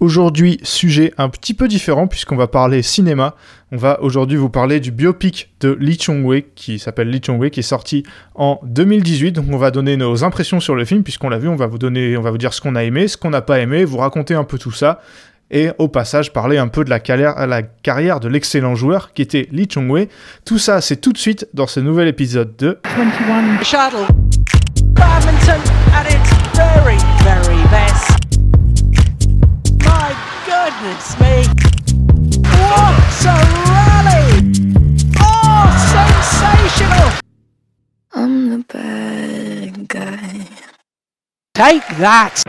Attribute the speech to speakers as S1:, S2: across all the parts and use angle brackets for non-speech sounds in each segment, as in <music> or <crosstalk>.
S1: Aujourd'hui, sujet un petit peu différent puisqu'on va parler cinéma. On va aujourd'hui vous parler du biopic de Lee Chong-wei qui s'appelle Lee Chong-wei qui est sorti en 2018. Donc on va donner nos impressions sur le film puisqu'on l'a vu, on va vous donner on va vous dire ce qu'on a aimé, ce qu'on n'a pas aimé, vous raconter un peu tout ça et au passage parler un peu de la carrière, la carrière de l'excellent joueur qui était Lee Chong-wei. Tout ça, c'est tout de suite dans ce nouvel épisode de
S2: 21 Shuttle Badminton at its very very best goodness me! What a rally! Oh, sensational! I'm the bad guy. Take that!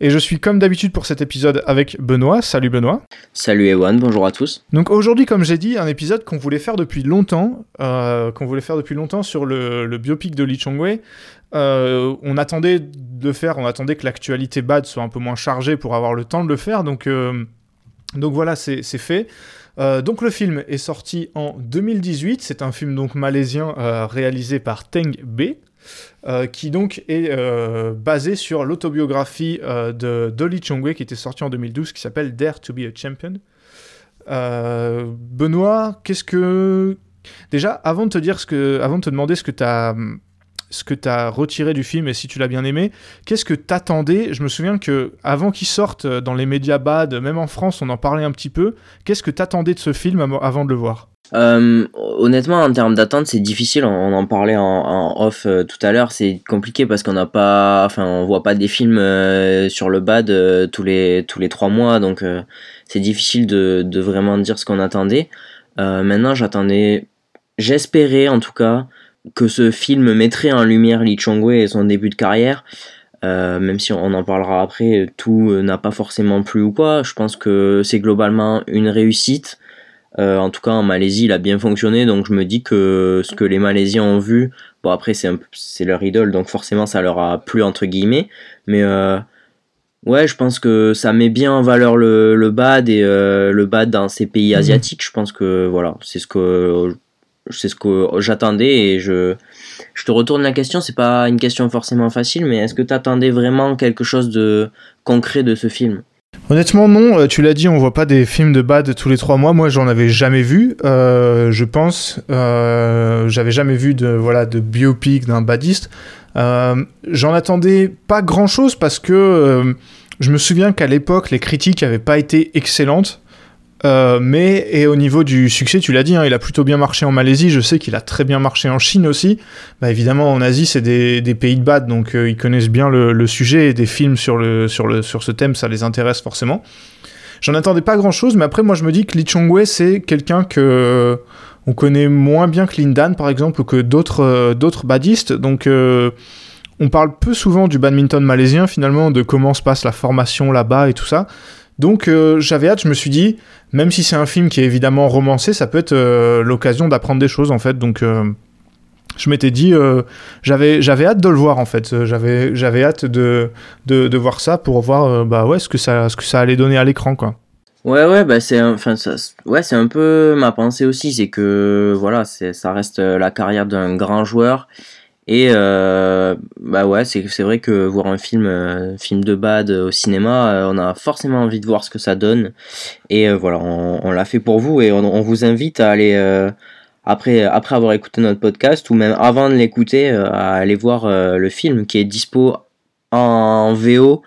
S1: Et je suis comme d'habitude pour cet épisode avec Benoît. Salut Benoît.
S3: Salut Ewan, bonjour à tous.
S1: Donc aujourd'hui, comme j'ai dit, un épisode qu'on voulait faire depuis longtemps, euh, qu'on voulait faire depuis longtemps sur le, le biopic de Lee Chong-wei. Euh, on attendait faire, on attendait que l'actualité bad soit un peu moins chargée pour avoir le temps de le faire. Donc, euh, donc voilà, c'est fait. Euh, donc le film est sorti en 2018. C'est un film donc malaisien réalisé par Teng B. qui donc est basé sur l'autobiographie de Dolly Chongwei qui était sortie en 2012 qui s'appelle Dare to be a Champion. Benoît, qu'est-ce que déjà avant de te dire ce que avant de te demander ce que tu ce que tu as retiré du film et si tu l'as bien aimé. Qu'est-ce que t'attendais? Je me souviens que avant qu'il sorte dans les médias bad, même en France, on en parlait un petit peu. Qu'est-ce que t'attendais de ce film avant de le voir?
S3: Euh, honnêtement, en termes d'attente, c'est difficile. On en parlait en, off euh, tout à l'heure. C'est compliqué parce qu'on n'a pas, enfin, on voit pas des films euh, sur le bad tous les tous les trois mois, donc c'est difficile de vraiment dire ce qu'on attendait. maintenant, j'attendais, j'espérais en tout cas que ce film mettrait en lumière Lee Chong-wei et son début de carrière. Euh, même si on en parlera après, tout euh, n'a pas forcément plu ou quoi. Je pense que c'est globalement une réussite. Euh, en tout cas, en Malaisie, il a bien fonctionné, donc je me dis que ce que les Malaisiens ont vu, bon après c'est leur idole, donc forcément ça leur a plu entre guillemets, mais ouais, je pense que ça met bien en valeur le, le bad et le bad dans ces pays mmh. asiatiques. Je pense que voilà, c'est ce que c'est ce que j'attendais et je, je te retourne la question. C'est pas une question forcément facile, mais est-ce que tu attendais vraiment quelque chose de concret de ce film?
S1: Honnêtement, non. Euh, tu l'as dit, on voit pas des films de bad tous les trois mois. Moi, j'en avais jamais vu. Euh, je pense, euh, j'avais jamais vu de voilà de biopic d'un badiste. j'en attendais pas grand chose parce que je me souviens qu'à l'époque, les critiques n'avaient pas été excellentes. Euh, mais et au niveau du succès, tu l'as dit, hein, il a plutôt bien marché en Malaisie. Je sais qu'il a très bien marché en Chine aussi. Bah, évidemment, en Asie, c'est des, pays de bad, donc euh, ils connaissent bien le, sujet et des films sur, le, sur, le, sur ce thème, ça les intéresse forcément. J'en attendais pas grand chose, mais après, moi, je me dis que Lee Chong-wei, c'est quelqu'un que euh, on connaît moins bien que Lindan, par exemple, ou que d'autres d'autres badistes. Donc on parle peu souvent du badminton malaisien finalement, de comment se passe la formation là-bas et tout ça. Donc euh, j'avais hâte, je me suis dit, même si c'est un film qui est évidemment romancé, ça peut être euh, l'occasion d'apprendre des choses en fait. Donc euh, je m'étais dit, j'avais hâte de le voir en fait. J'avais hâte de, de, voir ça pour voir bah ouais ce que ça ce que ça allait donner à l'écran quoi.
S3: Ouais ouais bah c'est enfin ouais un peu ma pensée aussi, c'est que voilà ça reste la carrière d'un grand joueur et euh, bah ouais, c'est c'est vrai que voir un film euh, film de bad au cinéma, euh, on a forcément envie de voir ce que ça donne. Et euh, voilà, on, l'a fait pour vous et on, on vous invite à aller après après avoir écouté notre podcast ou même avant de l'écouter à aller voir le film qui est dispo en VO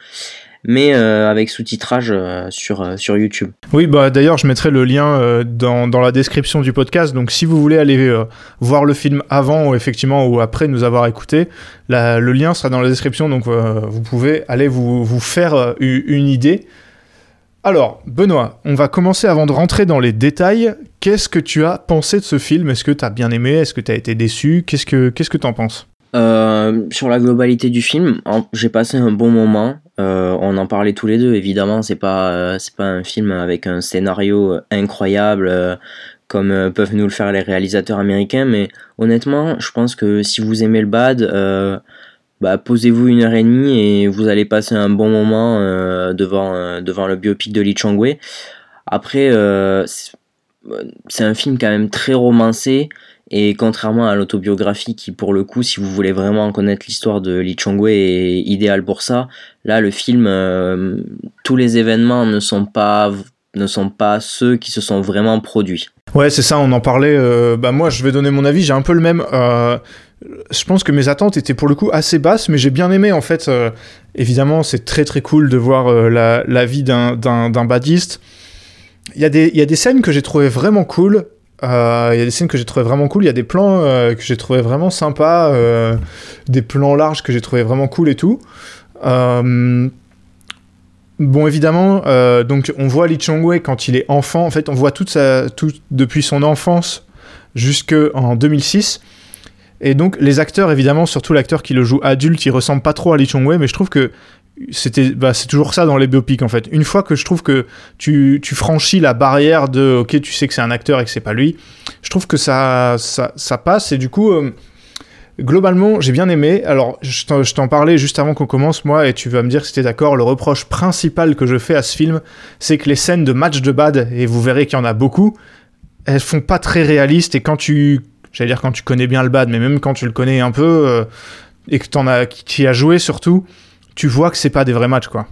S3: mais euh, avec sous-titrage euh, sur, euh, sur YouTube.
S1: Oui, bah d'ailleurs, je mettrai le lien dans, dans, la description du podcast. Donc, si vous voulez aller voir le film avant ou effectivement ou après nous avoir écouté, le lien sera dans la description. Donc, vous pouvez aller vous, vous faire une idée. Alors, Benoît, on va commencer avant de rentrer dans les détails. Qu'est-ce que tu as pensé de ce film? Est-ce que tu as bien aimé? Est-ce que tu as été déçu? Qu'est-ce que qu'est-ce que tu en penses
S3: Sur la globalité du film, j'ai passé un bon moment. Euh, on en parlait tous les deux, évidemment, c'est pas, euh, pas un film avec un scénario euh, incroyable comme peuvent nous le faire les réalisateurs américains, mais honnêtement, je pense que si vous aimez le bad, bah, posez-vous une heure et demie et vous allez passer un bon moment devant, devant le biopic de Lee Chong-wei. Après, c'est un film quand même très romancé Et contrairement à l'autobiographie qui, pour le coup, si vous voulez vraiment connaître l'histoire de Lee Chong-wei, est idéal pour ça, là, le film, euh, tous les événements ne sont pas ne sont pas ceux qui se sont vraiment produits.
S1: Ouais, c'est ça, on en parlait. euh, bah moi, je vais donner mon avis, j'ai un peu le même. euh, je pense que mes attentes étaient pour le coup assez basses, mais j'ai bien aimé en fait. évidemment, c'est très très cool de voir la, vie d'un- badiste. Il y, a des- il y a des scènes que j'ai trouvé vraiment cool. Euh, Il y a des scènes que j'ai trouvé vraiment cool. Il y a des plans euh, que j'ai trouvé vraiment sympas. euh, des plans larges que j'ai trouvé vraiment cool et tout. Bon, évidemment, donc on voit Lee Chong-wei quand il est enfant. En fait, on voit toute sa, tout, depuis son enfance jusqu'en 2006. Et donc, les acteurs, évidemment, surtout l'acteur qui le joue adulte, il ressemble pas trop à Lee Chong-wei, mais je trouve que c'était, bah, c'est toujours ça dans les biopics, en fait. Une fois que je trouve que tu, tu franchis la barrière de, ok, tu sais que c'est un acteur et que c'est pas lui, je trouve que ça, ça, ça passe. Et du coup, euh, globalement, j'ai bien aimé. Alors, je t'en- parlais juste avant qu'on commence, moi, et tu vas me dire si t'es d'accord. Le reproche principal que je fais à ce film, c'est que les scènes de match de bad, et vous verrez qu'il y en a beaucoup, elles font pas très réalistes. Et quand tu, j'allais dire quand tu connais bien le bad, mais même quand tu le connais un peu, euh, et que t'en as, qui a joué surtout, tu vois que c'est pas des vrais matchs, quoi.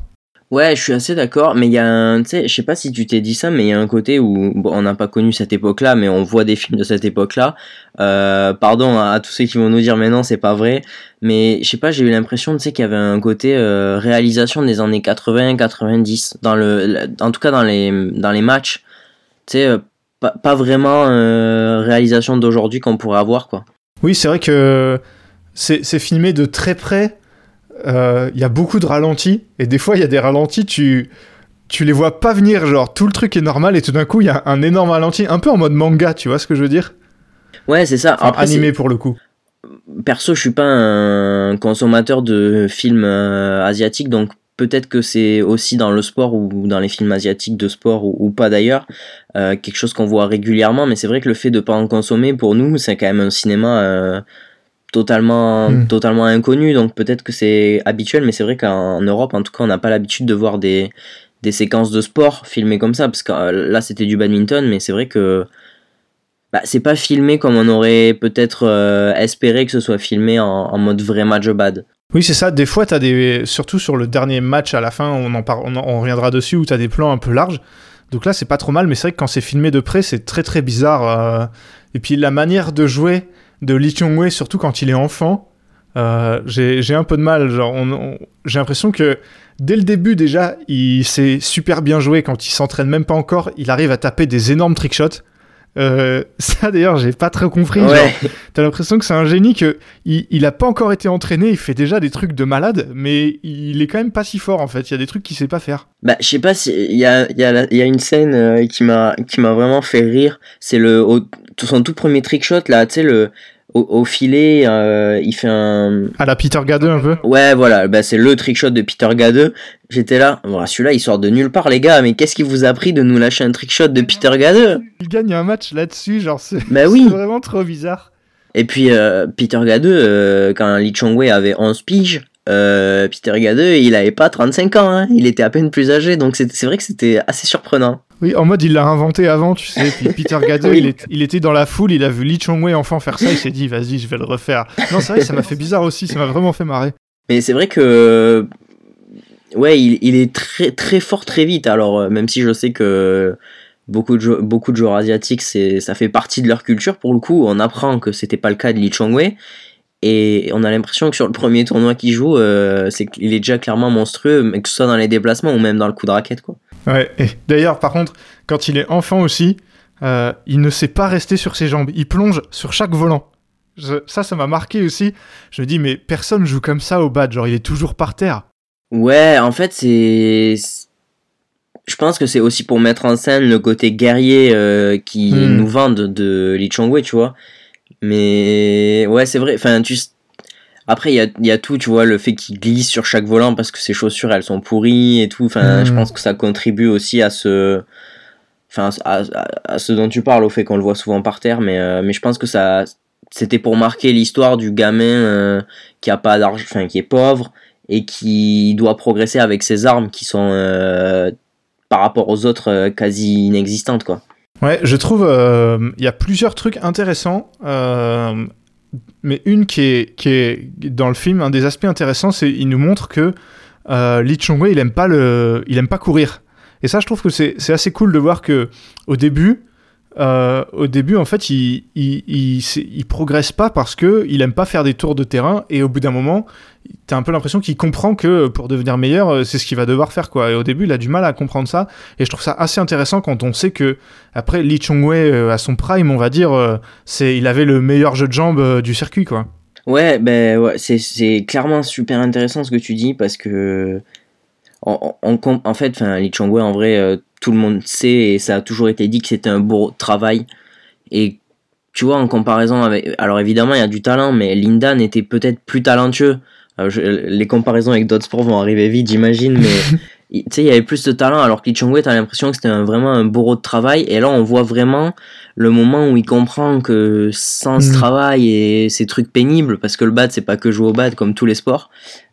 S3: Ouais, je suis assez d'accord, mais il y a un, tu sais, je sais pas si tu t'es dit ça, mais il y a un côté où, bon, on n'a pas connu cette époque-là, mais on voit des films de cette époque-là. Euh, pardon à, à tous ceux qui vont nous dire, mais non, c'est pas vrai. Mais je sais pas, j'ai eu l'impression, tu sais, qu'il y avait un côté euh, réalisation des années 80-90 dans le, en tout cas dans les, dans les matchs. Tu sais, euh, pas, pas vraiment euh, réalisation d'aujourd'hui qu'on pourrait avoir, quoi.
S1: Oui, c'est vrai que c'est filmé de très près. Euh, Il y a beaucoup de ralentis. Et des fois, il y a des ralentis, tu, tu les vois pas venir. Genre, tout le truc est normal et tout d'un coup, il y a un énorme ralenti. Un peu en mode manga, tu vois ce que je veux dire?
S3: Ouais, c'est ça.
S1: Enfin,
S3: Après,
S1: Animé pour le coup.
S3: perso, je suis pas un consommateur de films euh, asiatiques, donc peut-être que c'est aussi dans le sport ou dans les films asiatiques de sport ou, ou pas d'ailleurs, euh, quelque chose qu'on voit régulièrement, mais c'est vrai que le fait de pas en consommer, pour nous, c'est quand même un cinéma euh, totalement,
S1: Mm.
S3: totalement inconnu, donc peut-être que c'est habituel, mais c'est vrai qu'en Europe, en tout cas, on n'a pas l'habitude de voir des, des séquences de sport filmées comme ça, parce que euh, là, c'était du badminton, mais c'est vrai que bah, c'est pas filmé comme on aurait peut-être euh, espéré que ce soit filmé en, en mode vrai match bad.
S1: Oui, c'est ça. Des fois, t'as des. Surtout sur le dernier match à la fin, on en, par... on, en- on reviendra dessus, où t'as des plans un peu larges. Donc là, c'est pas trop mal, mais c'est vrai que quand c'est filmé de près, c'est très très bizarre. euh. Et puis la manière de jouer de Lee Chung-wei, surtout quand il est enfant, euh, j'ai un peu de mal. J'ai l'impression que dès le début, déjà, il s'est super bien joué. Quand il s'entraîne même pas encore, il arrive à taper des énormes trickshots. Euh, <laughs> ça d'ailleurs, j'ai pas très compris.
S3: Ouais,
S1: T'as l'impression que c'est un génie que il, il a pas encore été entraîné, il fait déjà des trucs de malade, mais il est quand même pas si fort en fait. Il y a des trucs qu'il sait pas faire.
S3: bah je sais pas si il y a, y, a y a une scène euh, qui m'a qui m'a vraiment fait rire. C'est le au- tout son tout premier trick shot là, tu sais le au, au filet, euh, il fait un
S1: À la Peter Gadeux un peu.
S3: ouais voilà, bah c'est le trick shot de Peter Gadeux. J'étais là, voilà celui-là il sort de nulle part les gars, mais qu'est-ce qui vous a pris de nous lâcher un trick shot de Peter Gadeux?
S1: Il gagne un match là-dessus, genre c'est
S3: Bah <laughs> oui.
S1: vraiment trop bizarre.
S3: Et puis euh, Peter Gadeux, euh, quand Lee Chong-wei avait 11 piges, euh, Peter Gadeux, il avait pas 35 ans, hein, il était à peine plus âgé, donc c'est vrai que c'était assez surprenant.
S1: Oui, en mode il l'a inventé avant, tu sais. Puis Peter Gadeux, <laughs>
S3: Oui.
S1: il, est- il était dans la foule, il a vu Lee Chong-wei enfant faire ça, il s'est dit vas-y, je vais le refaire. Non, c'est vrai, ça m'a fait bizarre aussi, ça m'a vraiment fait marrer.
S3: Mais c'est vrai que ouais, il, il est très très fort très vite. Alors euh, même si je sais que beaucoup de jou- beaucoup de joueurs asiatiques, c'est ça fait partie de leur culture pour le coup, on apprend que c'était pas le cas de Lee Chong-wei. Et on a l'impression que sur le premier tournoi qu'il joue, euh, c'est qu'il est déjà clairement monstrueux, mais que ce soit dans les déplacements ou même dans le coup de raquette, quoi.
S1: Ouais, et d'ailleurs, par contre, quand il est enfant aussi, euh, il ne sait pas rester sur ses jambes. Il plonge sur chaque volant. Je- ça, ça m'a marqué aussi. Je me dis, mais personne joue comme ça au bad. Genre, il est toujours par terre.
S3: Ouais, en fait, c'est. Je pense que c'est aussi pour mettre en scène le côté guerrier euh, qui
S1: Hmm.
S3: nous vendent de Lee Chong-wei, tu vois. Mais ouais, c'est vrai. Enfin, tu. Après, il y a, y a tout, tu vois, le fait qu'il glisse sur chaque volant parce que ses chaussures, elles sont pourries et tout. Enfin,
S1: Hmm.
S3: je pense que ça contribue aussi à ce. Enfin, à, à- à ce dont tu parles, au fait qu'on le voit souvent par terre. Mais, euh, mais je pense que ça. C'était pour marquer l'histoire du gamin euh, qui a pas d'argent, enfin, qui est pauvre et qui doit progresser avec ses armes qui sont euh, par rapport aux autres quasi inexistantes quoi.
S1: Ouais, je trouve il y a plusieurs trucs intéressants. mais une qui est, qui est dans le film, un des aspects intéressants, c'est il nous montre que Lee Chung-wei, il aime pas le, il aime pas courir. Et ça, je trouve que c'est assez cool de voir que au début, euh, au début, en fait, il, il, progresse pas parce que il aime pas faire des tours de terrain. Et au bout d'un moment, t'as un peu l'impression qu'il comprend que pour devenir meilleur, euh, c'est ce qu'il va devoir faire, quoi. Et au début, il a du mal à comprendre ça. Et je trouve ça assez intéressant quand on sait que après Lee Chong-wei euh, à son prime, on va dire, c'est il avait le meilleur jeu de jambes du circuit, quoi.
S3: Ouais, ben c'est clairement super intéressant ce que tu dis parce que en, en, fait, Lee Chong-wei en vrai tout le monde sait et ça a toujours été dit que c'était un beau travail. Et tu vois, en comparaison avec. Alors évidemment, il y a du talent, mais Linda n'était peut-être plus talentueux. les comparaisons avec d'autres sports vont arriver vite, j'imagine, mais <laughs> tu sais, il y avait plus de talent, alors que Lee t'as l'impression que c'était vraiment un bourreau de travail. Et là, on voit vraiment le moment où il comprend que sans ce mm. travail et ces trucs pénibles, parce que le bad, c'est pas que jouer au bad comme tous les sports,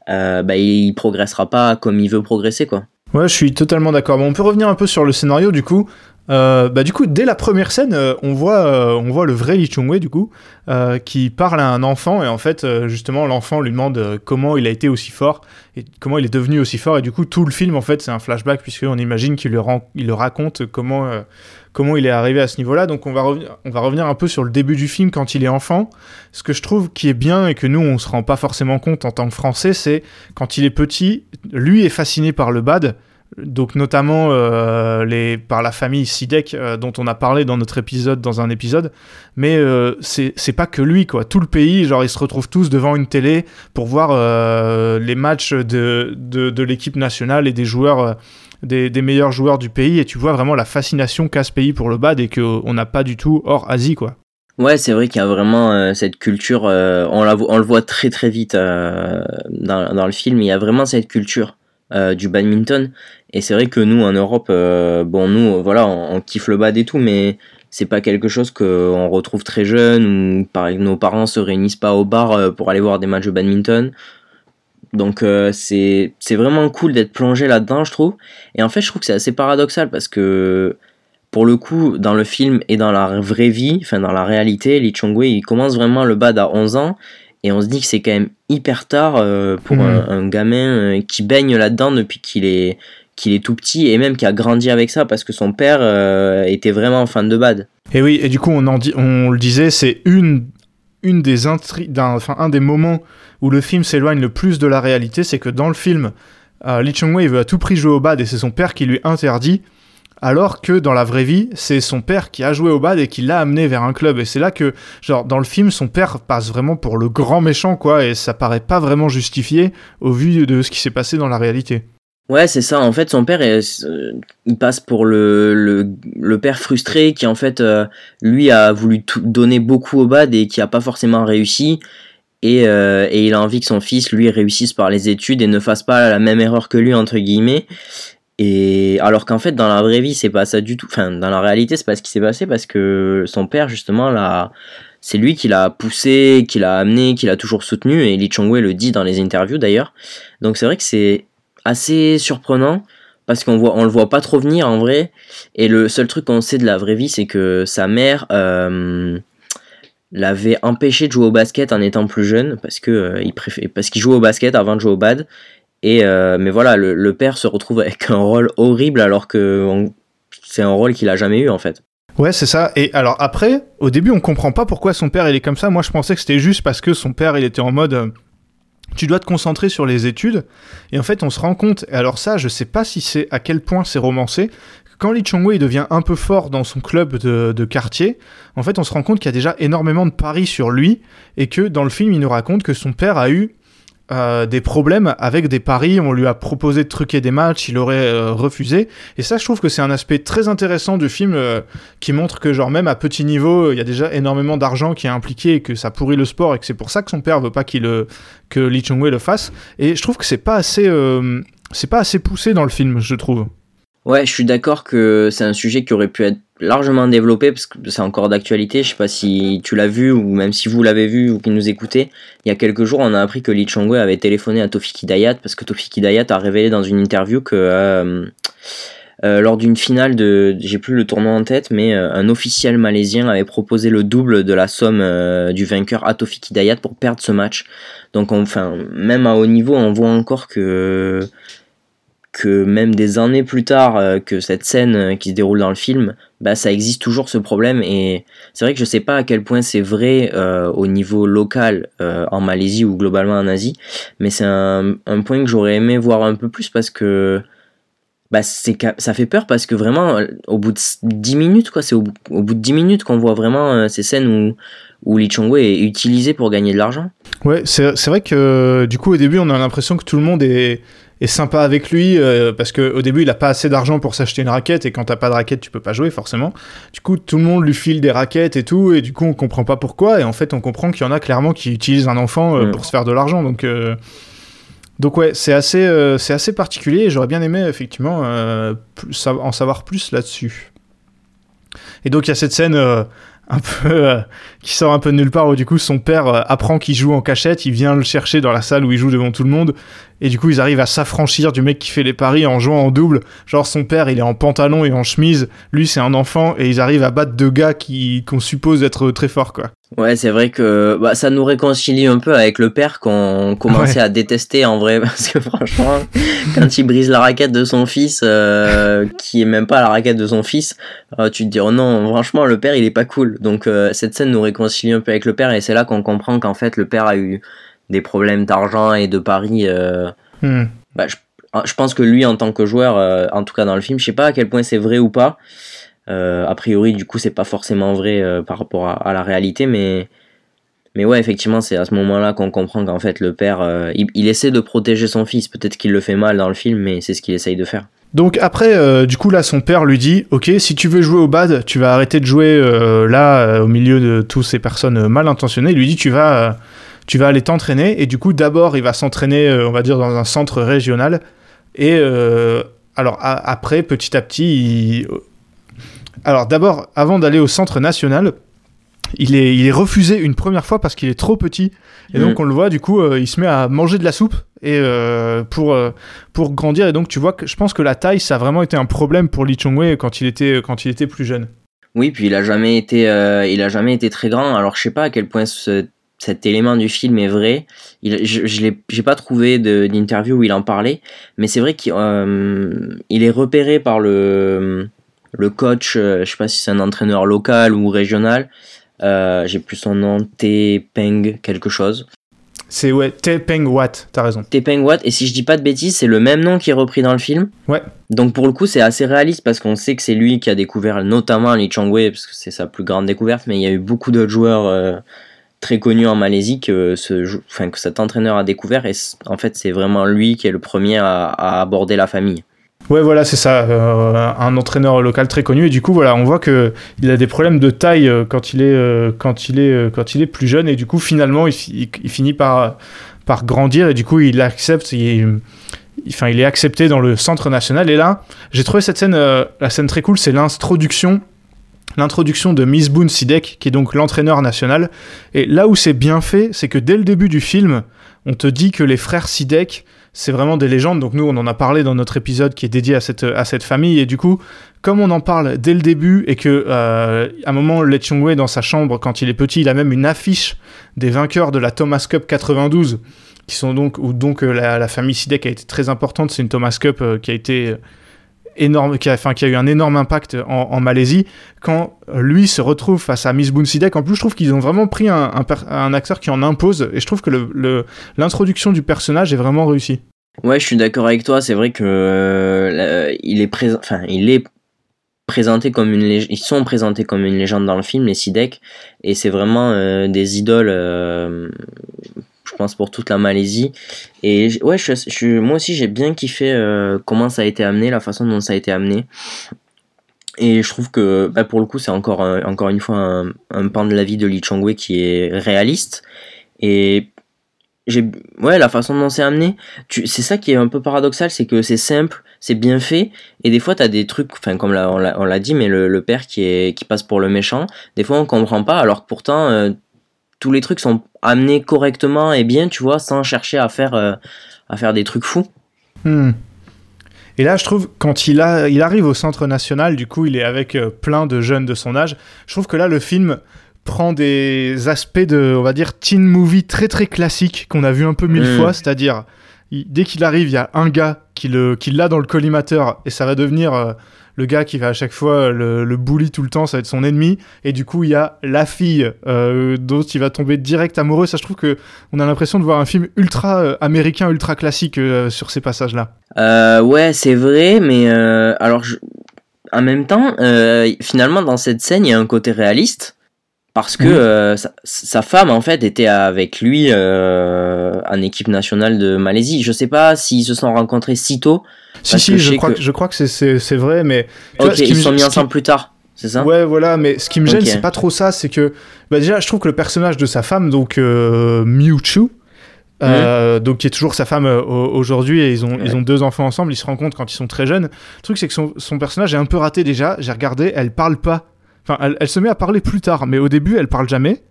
S3: euh, bah, il progressera pas comme il veut progresser, quoi.
S1: Ouais, je suis totalement d'accord. Bon, on peut revenir un peu sur le scénario du coup. Euh, bah, du coup, dès la première scène, euh, on, voit, euh, on voit le vrai Lee Chung-wei, du coup, qui parle à un enfant, et en fait, justement, l'enfant lui demande comment il a été aussi fort, et comment il est devenu aussi fort, et du coup, tout le film, en fait, c'est un flashback, puisqu'on imagine qu'il le, le raconte comment, comment il est arrivé à ce niveau-là. Donc, on va, on va revenir un peu sur le début du film quand il est enfant. Ce que je trouve qui est bien, et que nous, on se rend pas forcément compte en tant que Français, c'est quand il est petit, lui est fasciné par le bad, donc notamment euh, les, par la famille Sidek euh, dont on a parlé dans notre épisode, dans un épisode, mais euh, c'est pas que lui quoi, tout le pays, genre ils se retrouvent tous devant une télé pour voir les matchs de, de, l'équipe nationale et des joueurs, des, meilleurs joueurs du pays, et tu vois vraiment la fascination qu'a ce pays pour le bad et qu'on n'a pas du tout hors Asie quoi.
S3: Ouais, c'est vrai qu'il y a vraiment cette culture, on, la, on le voit très très vite dans, dans le film, il y a vraiment cette culture du badminton et c'est vrai que nous, en Europe, euh, bon, nous, voilà, on, kiffe le bad et tout, mais c'est pas quelque chose qu'on retrouve très jeune, ou par nos parents se réunissent pas au bar euh, pour aller voir des matchs de badminton. Donc euh, c'est vraiment cool d'être plongé là-dedans, je trouve. Et en fait, je trouve que c'est assez paradoxal parce que pour le coup, dans le film et dans la vraie vie, enfin dans la réalité, Lee Chong-wei, il commence vraiment le bad à 11 ans et on se dit que c'est quand même hyper tard pour mmh. un, un, gamin qui baigne là-dedans depuis qu'il est qu'il est tout petit et même qui a grandi avec ça parce que son père euh, était vraiment fan de Bad.
S1: Et oui, et du coup, on, en dit, on le disait, c'est une, une des enfin, un des moments où le film s'éloigne le plus de la réalité, c'est que dans le film, euh, Lee Chung-wei veut à tout prix jouer au Bad et c'est son père qui lui interdit. Alors que dans la vraie vie, c'est son père qui a joué au bad et qui l'a amené vers un club. Et c'est là que, genre, dans le film, son père passe vraiment pour le grand méchant, quoi, et ça paraît pas vraiment justifié au vu de ce qui s'est passé dans la réalité.
S3: Ouais, c'est ça. En fait, son père, euh, il passe pour le, le, père frustré qui, en fait, euh, lui a voulu donner beaucoup au bad et qui a pas forcément réussi. Et, euh, et, il a envie que son fils, lui, réussisse par les études et ne fasse pas la même erreur que lui, entre guillemets. Et alors qu'en fait, dans la vraie vie, c'est pas ça du tout. Enfin, dans la réalité, c'est pas ce qui s'est passé parce que son père, justement, là, c'est lui qui l'a poussé, qui l'a amené, qui l'a toujours soutenu. Et Lee Chong-wei le dit dans les interviews d'ailleurs. Donc c'est vrai que c'est assez surprenant parce qu'on voit le voit pas trop venir en vrai et le seul truc qu'on sait de la vraie vie c'est que sa mère euh, l'avait empêché de jouer au basket en étant plus jeune parce que euh, qu'il jouait au basket avant de jouer au bad et euh, mais voilà le, père se retrouve avec un rôle horrible alors que c'est un rôle qu'il a jamais eu en fait
S1: Ouais, c'est ça. Et alors après, au début, on comprend pas pourquoi son père il est comme ça. Moi, je pensais que c'était juste parce que son père il était en mode tu dois te concentrer sur les études. Et en fait, on se rend compte, et alors ça, je sais pas si c'est à quel point c'est romancé, quand Lee Chong-wei devient un peu fort dans son club de, quartier, en fait, on se rend compte qu'il y a déjà énormément de paris sur lui, et que dans le film, il nous raconte que son père a eu euh, des problèmes avec des paris. On lui a proposé de truquer des matchs, il aurait euh, refusé. Et ça, je trouve que c'est un aspect très intéressant du film euh, qui montre que, genre, même à petit niveau, il y a déjà énormément d'argent qui est impliqué et que ça pourrit le sport et que c'est pour ça que son père veut pas qu'il que Lee Chung-wei le fasse. Et je trouve que c'est pas assez, c'est pas assez poussé dans le film, je trouve.
S3: Ouais, je suis d'accord que c'est un sujet qui aurait pu être largement développé parce que c'est encore d'actualité. Je sais pas si tu l'as vu ou même si vous l'avez vu ou qui nous écoutez. Il y a quelques jours, on a appris que Lee Chong-wei avait téléphoné à Tofiki Dayat parce que Tofiki Dayat a révélé dans une interview que euh, euh, lors d'une finale de, j'ai plus le tournoi en tête, mais euh, un officiel malaisien avait proposé le double de la somme du vainqueur Atofik Hidayat pour perdre ce match. Donc, enfin, même à haut niveau, on voit encore que que même des années plus tard euh, que cette scène euh, qui se déroule dans le film, bah ça existe toujours ce problème et c'est vrai que je sais pas à quel point c'est vrai euh, au niveau local en Malaisie ou globalement en Asie, mais c'est un, point que j'aurais aimé voir un peu plus parce que bah c'est ça fait peur parce que vraiment au bout de 10 minutes quoi, c'est au, bout- de 10 minutes qu'on voit vraiment ces scènes où où Lee Chong Wei est utilisé pour gagner de l'argent.
S1: Ouais, c'est vrai que du coup au début on a l'impression que tout le monde est, est sympa avec lui euh, parce qu'au début il a pas assez d'argent pour s'acheter une raquette et quand t'as pas de raquette tu peux pas jouer forcément. Du coup tout le monde lui file des raquettes et tout et du coup on comprend pas pourquoi et en fait on comprend qu'il y en a clairement qui utilisent un enfant euh, pour se faire de l'argent donc euh, donc ouais c'est assez euh, c'est assez particulier et j'aurais bien aimé effectivement plus- en savoir plus là-dessus. Et donc il y a cette scène un peu qui sort un peu de nulle part où du coup son père euh, apprend qu'il joue en cachette, il vient le chercher dans la salle où il joue devant tout le monde et du coup ils arrivent à s'affranchir du mec qui fait les paris en jouant en double. Genre son père il est en pantalon et en chemise, lui c'est un enfant et ils arrivent à battre deux gars qui qu'on suppose être très forts quoi.
S3: Ouais, c'est vrai que bah, ça nous réconcilie un peu avec le père qu'on commençait
S1: Ouais.
S3: à détester en vrai <laughs> parce que franchement, quand il brise la raquette de son fils, euh, qui est même pas la raquette de son fils, euh, tu te dis oh non, franchement le père il est pas cool. Donc euh, cette scène nous réconcilie un peu avec le père et c'est là qu'on comprend qu'en fait le père a eu des problèmes d'argent et de paris. euh,
S1: Hmm.
S3: bah, je, je pense que lui en tant que joueur, euh, en tout cas dans le film, je sais pas à quel point c'est vrai ou pas. Euh, a priori, du coup, c'est pas forcément vrai par rapport à, à la réalité, mais mais ouais, effectivement, c'est à ce moment-là qu'on comprend qu'en fait le père, il, il essaie de protéger son fils. Peut-être qu'il le fait mal dans le film, mais c'est ce qu'il essaye de faire.
S1: Donc après, euh, du coup là, son père lui dit, ok, si tu veux jouer au bad, tu vas arrêter de jouer euh, là euh, au milieu de toutes ces personnes mal intentionnées. Il lui dit, tu vas, tu vas aller t'entraîner. Et du coup, d'abord, il va s'entraîner, on va dire, dans un centre régional. Et alors après, petit à petit, il- alors d'abord, avant d'aller au centre national, il est, il est refusé une première fois parce qu'il est trop petit. Et donc
S3: Mm.
S1: on le voit, du coup, euh, il se met à manger de la soupe et euh, pour euh, pour grandir. Et donc tu vois que je pense que la taille, ça a vraiment été un problème pour Lee Chong Wei quand il était quand il était plus jeune.
S3: Oui, puis il a jamais été, il a jamais été très grand. Alors je sais pas à quel point ce- cet élément du film est vrai. Il, je, j'ai pas trouvé d'interview où il en parlait, mais c'est vrai qu'il il est repéré par le le coach. je sais pas si c'est un entraîneur local ou régional. Euh, j'ai plus son nom, T Peng quelque chose.
S1: C'est ouais, Tae Peng Wat, t'as raison.
S3: T Peng Wat. Et si je dis pas de bêtises, c'est le même nom qui est repris dans le film.
S1: Ouais.
S3: Donc pour le coup, c'est assez réaliste parce qu'on sait que c'est lui qui a découvert notamment Lee Chong Wei parce que c'est sa plus grande découverte. Mais il y a eu beaucoup d'autres joueurs euh, très connus en Malaisie que, ce, enfin, que cet entraîneur a découvert. Et en fait, c'est vraiment lui qui est le premier à, à aborder la famille.
S1: Ouais, voilà, c'est ça, euh, un entraîneur local très connu. Et du coup, voilà, on voit que il a des problèmes de taille euh, quand il est euh, quand il est quand il est plus jeune. Et du coup, finalement, il, fi- il finit par par grandir. Et du coup, il accepte. Enfin, il est accepté dans le centre national. Et là, j'ai trouvé cette scène, la scène très cool, c'est l'introduction, l'introduction de Miss Boone Sidek, qui est donc l'entraîneur national. Et là où c'est bien fait, c'est que dès le début du film, on te dit que les frères Sidek, c'est vraiment des légendes. Donc nous, on en a parlé dans notre épisode qui est dédié à cette, famille. Et du coup, comme on en parle dès le début et que euh, à un moment, Lee Chung Wei dans sa chambre, quand il est petit, il a même une affiche des vainqueurs de la Thomas Cup 92, qui sont donc où donc euh, la, famille Sidek a été très importante. C'est une Thomas Cup euh, qui a été énorme, qui a, eu un énorme impact en, Malaisie. Quand lui se retrouve face à Miss Boone Sidek, en plus, je trouve qu'ils ont vraiment pris un, acteur qui en impose. Et je trouve que l'introduction du personnage est vraiment réussie.
S3: Ouais, je suis d'accord avec toi. C'est vrai que euh, il est présent, enfin, il est présenté comme ils sont présentés comme une légende dans le film, les Sidek, et c'est vraiment euh, des idoles. euh, je pense pour toute la Malaisie. Et ouais, je, je- moi aussi j'ai bien kiffé euh, comment ça a été amené, la façon dont ça a été amené. Et je trouve que bah, pour le coup, c'est encore, un- encore une fois un, un pan de la vie de Lee Chong Wei qui est réaliste. Et j'ai ouais, la façon dont c'est amené, c'est ça qui est un peu paradoxal, c'est que c'est simple, c'est bien fait, et des fois t'as des trucs, enfin comme l'a on l'a dit, mais le, le père qui, est, qui passe pour le méchant, des fois on comprend pas, alors que pourtant euh, tous les trucs sont amenés correctement et bien, tu vois, sans chercher à faire, euh, à faire des trucs fous.
S1: Hmm. Et là, je trouve, quand il, a, il arrive au centre national, du coup, il est avec euh, plein de jeunes de son âge. Je trouve que là, le film prend des aspects de, on va dire, teen movie très très classique qu'on a vu un peu mille
S3: Mm.
S1: fois. C'est-à-dire, dès qu'il arrive, il y a un gars qui le- qui l'a dans le collimateur et ça va devenir euh, le gars qui va à chaque fois le, le bully tout le temps, ça va être son ennemi. Et du coup, il y a la fille euh, dont il va tomber direct amoureux. Ça, je trouve que on a l'impression de voir un film ultra euh, américain, ultra classique euh, sur ces passages-là.
S3: Euh, ouais, c'est vrai, mais alors je... en même temps, finalement dans cette scène, il y a un côté réaliste parce que sa, sa femme en fait était avec lui en équipe nationale de Malaisie. Je sais pas s'ils se sont rencontrés si tôt.
S1: Si, si,
S3: je
S1: crois
S3: que-
S1: que, je crois que c'est- vrai, mais. tu
S3: Ok,
S1: vois, ce
S3: ils sont mis ensemble plus tard, c'est ça?
S1: Ouais, voilà, mais ce qui me gêne, c'est pas trop ça, c'est que bah déjà, je trouve que le personnage de sa femme, donc euh, Mewtwo, euh, donc qui est toujours sa femme euh, au- aujourd'hui, et ils ont, ils ont deux enfants ensemble, ils se rencontrent quand ils sont très jeunes. Le truc, c'est que son, son personnage est un peu raté déjà. J'ai regardé, elle parle pas. Enfin, elle, elle se met à parler plus tard, mais au début, elle parle jamais.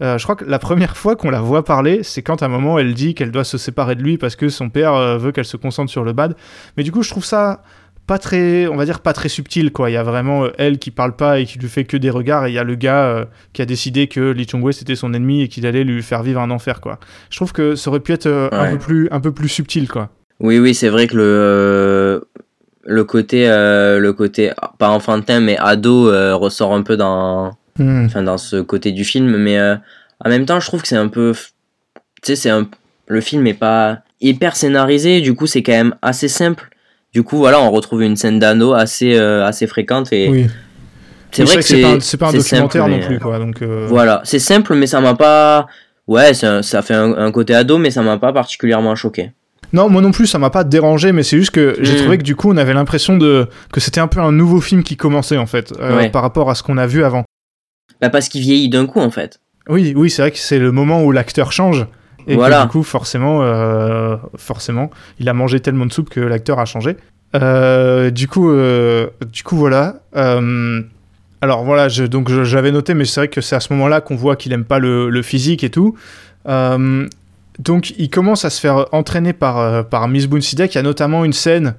S1: Euh, je crois que la première fois qu'on la voit parler, c'est quand à un moment elle dit qu'elle doit se séparer de lui parce que son père euh, veut qu'elle se concentre sur le bad. Mais du coup, je trouve ça pas très, on va dire pas très subtil quoi. Il y a vraiment euh, elle qui parle pas et qui lui fait que des regards et il y a le gars euh, qui a décidé que Lee Chung-wei c'était son ennemi et qu'il allait lui faire vivre un enfer quoi. Je trouve que ça aurait pu être euh, un peu plus, un peu plus subtil quoi.
S3: Oui, oui, c'est vrai que le le côté le côté pas enfantin mais ado ressort un peu dans
S1: Hmm.
S3: enfin dans ce côté du film mais euh, en même temps je trouve que c'est un peu tu sais c'est un le film est pas hyper scénarisé du coup c'est quand même assez simple du coup voilà on retrouve une scène d'anneau assez euh, assez fréquente et
S1: Oui.
S3: c'est vrai que
S1: c'est pas,
S3: c'est
S1: pas un documentaire
S3: simple,
S1: non plus
S3: euh,
S1: quoi. Donc euh,
S3: voilà c'est simple mais ça m'a pas ouais ça, ça fait un, un côté ado mais ça m'a pas particulièrement choqué
S1: Non, moi non plus, ça m'a pas dérangé, mais c'est juste que j'ai
S3: Mm.
S1: trouvé que du coup, on avait l'impression de que c'était un peu un nouveau film qui commençait en fait, euh,
S3: Ouais.
S1: par rapport à ce qu'on a vu avant.
S3: Bah parce qu'il vieillit d'un coup en fait
S1: Oui, oui, c'est vrai que c'est le moment où l'acteur change. Et
S3: Voilà.
S1: que du coup, forcément, euh, forcément, il a mangé tellement de soupe que l'acteur a changé. Euh, du coup, euh, du coup, voilà. Alors voilà, je, donc j'avais noté, mais c'est vrai que c'est à ce moment-là qu'on voit qu'il aime pas le, le physique et tout. Donc il commence à se faire entraîner par, par Miss. Il y a notamment une scène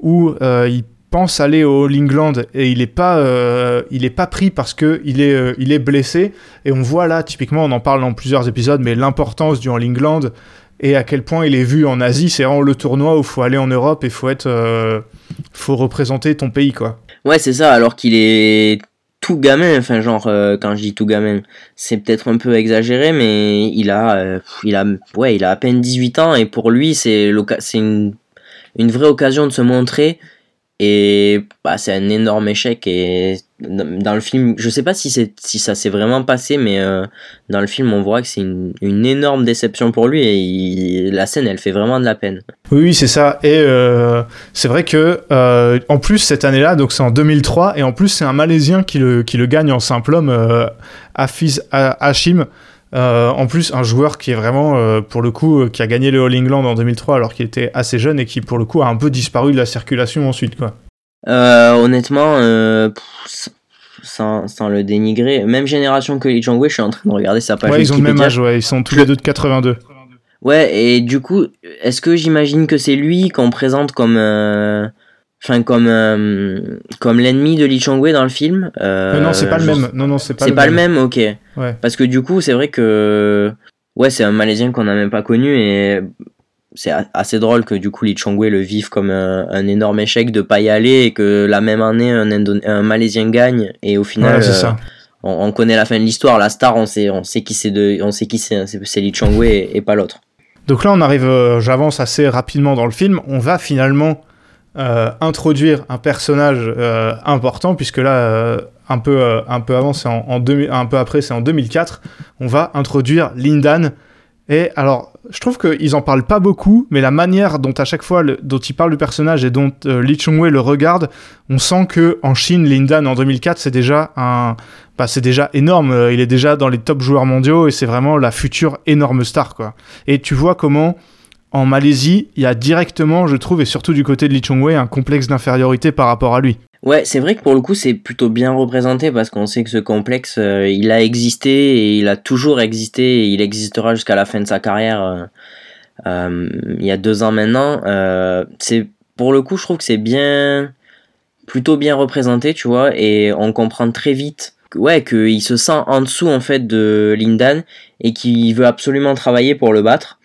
S1: où il pense aller au All England et il est pas, euh, est pas pris parce que il est, euh, est blessé. Et on voit là, typiquement, on en parle dans plusieurs épisodes, mais l'importance du All England et à quel point il est vu en Asie. C'est vraiment le tournoi où il faut aller en Europe et faut être, euh, faut représenter ton pays quoi.
S3: Ouais, c'est ça, alors qu'il est tout gamin, enfin genre quand je dis tout gamin, c'est peut-être un peu exagéré mais il a il a ouais, il a à peine 18 ans et pour lui c'est c'est une une vraie occasion de se montrer et bah, c'est un énorme échec et dans le film, je sais pas si si ça s'est vraiment passé mais euh, dans le film on voit que c'est une, une énorme déception pour lui et la scène elle fait vraiment de la peine.
S1: Oui, c'est ça. Et euh, c'est vrai que, euh, en plus, cette année-là, donc c'est en 2003, et en plus, c'est un Malaisien qui le, qui le gagne en simple homme, Hafiz Ha- Hashim. Euh, en plus, un joueur qui est vraiment, euh, pour le coup, euh, qui a gagné le All England en 2003 alors qu'il était assez jeune et qui, pour le coup, a un peu disparu de la circulation ensuite, quoi.
S3: Honnêtement, pff, sans, sans le dénigrer, même génération que Lee Jong-wei, je suis en train de regarder sa page
S1: ouais, ils ont le même âge, ouais, ils sont tous les deux de 82.
S3: Ouais, et du coup, est-ce que j'imagine que c'est lui qu'on présente comme, euh, enfin comme, euh, comme l'ennemi de Lee Chong-wei dans le film euh,
S1: Euh, non, c'est pas le même. Non, non, c'est pas,
S3: C'est pas le même, ok.
S1: Ouais.
S3: Parce que du coup, c'est vrai que, ouais, c'est un Malaisien qu'on n'a même pas connu et c'est assez drôle que du coup Lee Chong-wei le vive comme un, un énorme échec de pas y aller et que la même année un, Indon- un Malaisien gagne et au final
S1: Ouais,
S3: euh, on, on connaît la fin de l'histoire. La star, on sait, on sait qui c'est de, on sait qui c'est, c'est Lee Chong-wei et, et pas l'autre.
S1: Donc là, on arrive, euh, j'avance assez rapidement dans le film. On va finalement euh, introduire un personnage euh, important, puisque là, euh, un, peu, un peu avant, c'est en, en 2000 un peu après, c'est en 2004. On va introduire Lindan. Et alors, je trouve qu'ils en parlent pas beaucoup, mais la manière dont à chaque fois le- dont ils parlent du personnage et dont Lee Chung-wei le regarde, on sent que en Chine, Lindan en 2004, c'est déjà un, bah, c'est déjà énorme. Il est déjà dans les top joueurs mondiaux et c'est vraiment la future énorme star, quoi. Et tu vois comment, en Malaisie, il y a directement, je trouve, et surtout du côté de Lee Chung-wei, un complexe d'infériorité par rapport à lui.
S3: Ouais, c'est vrai que pour le coup, c'est plutôt bien représenté parce qu'on sait que ce complexe, euh, il a existé et il a toujours existé et il existera jusqu'à la fin de sa carrière. euh, euh, il y a deux ans maintenant, c'est pour le coup, je trouve que c'est bien, plutôt bien représenté, tu vois, et on comprend très vite, ouais, qu'il se sent en dessous en fait de Lindan et qu'il veut absolument travailler pour le battre.